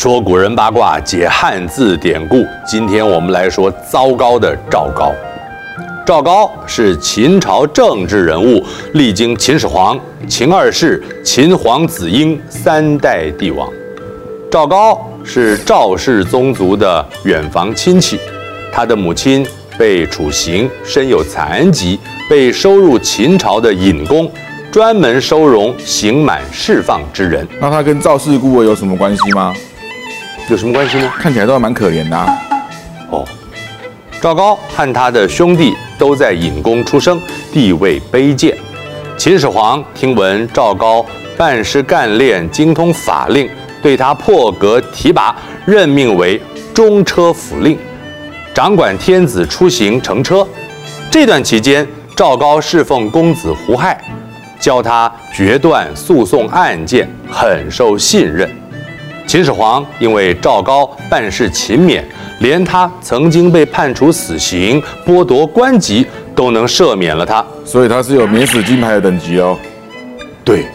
说古人八卦，解汉字典故。今天我们来说糟糕的赵高。赵高是秦朝政治人物，历经秦始皇、秦二世、秦皇子婴三代帝王。赵高是赵氏宗族的远房亲戚，他的母亲被处刑，身有残疾，被收入秦朝的隐宫，专门收容刑满释放之人。那他跟赵氏孤儿有什么关系吗？有什么关系呢？看起来都还蛮可怜的啊。哦，赵高和他的兄弟都在隐宫出生，地位卑贱。秦始皇听闻赵高办事干练，精通法令，对他破格提拔，任命为中车府令，掌管天子出行乘车。这段期间，赵高侍奉公子胡亥，教他决断诉讼案件，很受信任。秦始皇因为赵高办事勤勉，连他曾经被判处死刑、剥夺官籍都能赦免了他，所以他是有免死金牌的等级哦。对，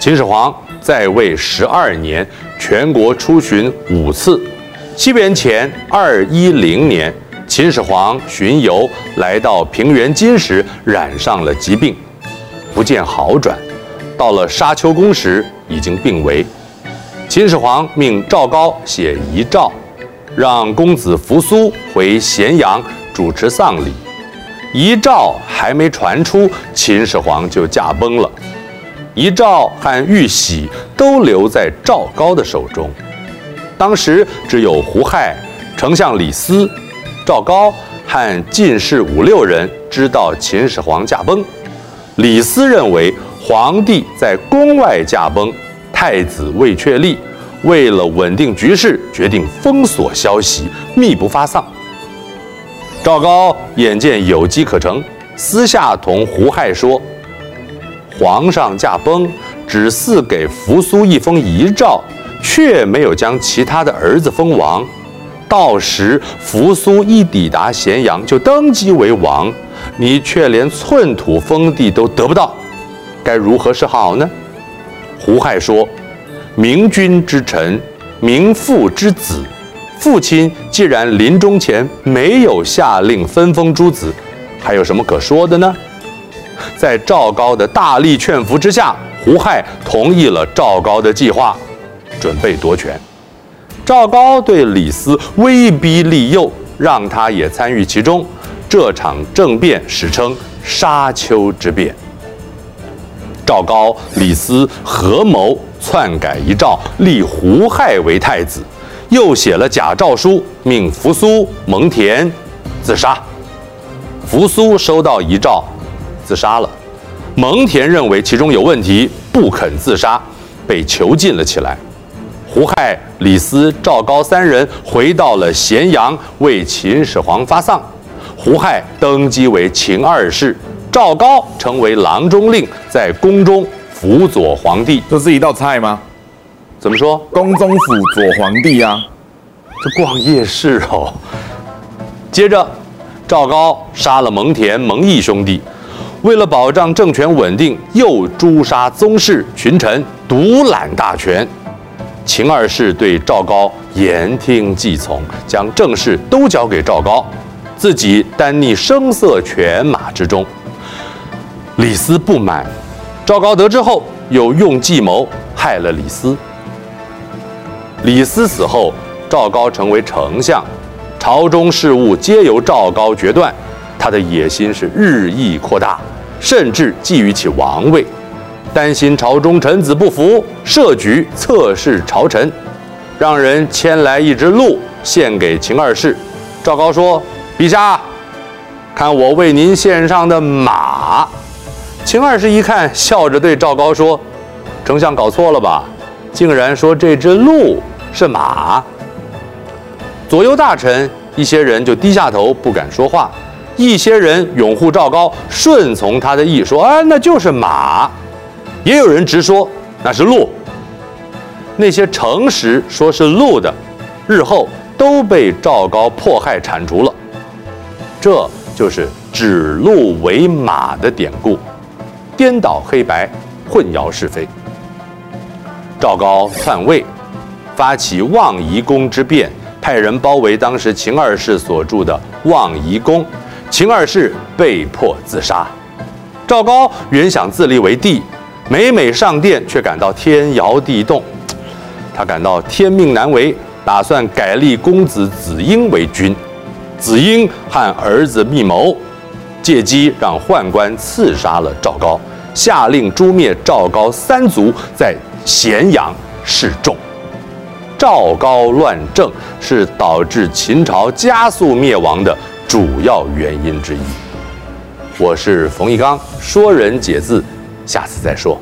秦始皇在位十二年，全国出巡五次。西元前二一零年，秦始皇巡游来到平原津时，染上了疾病，不见好转，到了沙丘宫时，已经病危。秦始皇命赵高写遗诏，让公子扶苏回咸阳主持丧礼。遗诏还没传出，秦始皇就驾崩了。遗诏和玉玺都留在赵高的手中。当时只有胡亥、丞相李斯、赵高和进士五六人知道秦始皇驾崩。李斯认为皇帝在宫外驾崩。太子未确立，为了稳定局势，决定封锁消息，密不发丧。赵高眼见有机可乘，私下同胡亥说：“皇上驾崩，只赐给扶苏一封遗诏，却没有将其他的儿子封王。到时扶苏一抵达咸阳，就登基为王，你却连寸土封地都得不到，该如何是好呢？”胡亥说：“明君之臣，明父之子，父亲既然临终前没有下令分封诸子，还有什么可说的呢？” 在赵高的大力劝服之下，胡亥同意了赵高的计划，准备夺权。赵高对李斯威逼利诱，让他也参与其中。这场政变史称沙丘之变。赵高、李斯合谋篡改遗诏，立胡亥为太子，又写了假诏书，命扶苏、蒙恬自杀。扶苏收到遗诏，自杀了。蒙恬认为其中有问题，不肯自杀，被囚禁了起来。胡亥、李斯、赵高三人回到了咸阳，为秦始皇发丧。胡亥登基为秦二世。赵高成为郎中令，在宫中辅佐皇帝。这是一道菜吗？怎么说？宫中辅佐皇帝啊？这逛夜市哦。接着，赵高杀了蒙恬、蒙毅兄弟，为了保障政权稳定，又诛杀宗室群臣，独揽大权。秦二世对赵高言听计从，将政事都交给赵高，自己耽溺声色犬马之中。李斯不满，赵高得知后又用计谋害了李斯。李斯死后，赵高成为丞相，朝中事务皆由赵高决断。他的野心是日益扩大，甚至觊觎起王位，担心朝中臣子不服，设局测试朝臣，让人牵来一只鹿献给秦二世。赵高说：“陛下，看我为您献上的马。”秦二世一看，笑着对赵高说：“丞相搞错了吧？竟然说这只鹿是马。”左右大臣一些人就低下头，不敢说话；一些人拥护赵高，顺从他的意，说：“啊，那就是马。”也有人直说那是鹿。那些诚实说是鹿的，日后都被赵高迫害铲除了。这就是指鹿为马的典故。颠倒黑白，混淆是非。赵高篡位，发起望夷宫之变，派人包围当时秦二世所住的望夷宫，秦二世被迫自杀。赵高原想自立为帝，每每上殿却感到天摇地动，他感到天命难违，打算改立公子子婴为君。子婴和儿子密谋，借机让宦官刺杀了赵高，下令诛灭赵高三族，在咸阳示众。赵高乱政是导致秦朝加速灭亡的主要原因之一。我是冯一刚，说人解字，下次再说。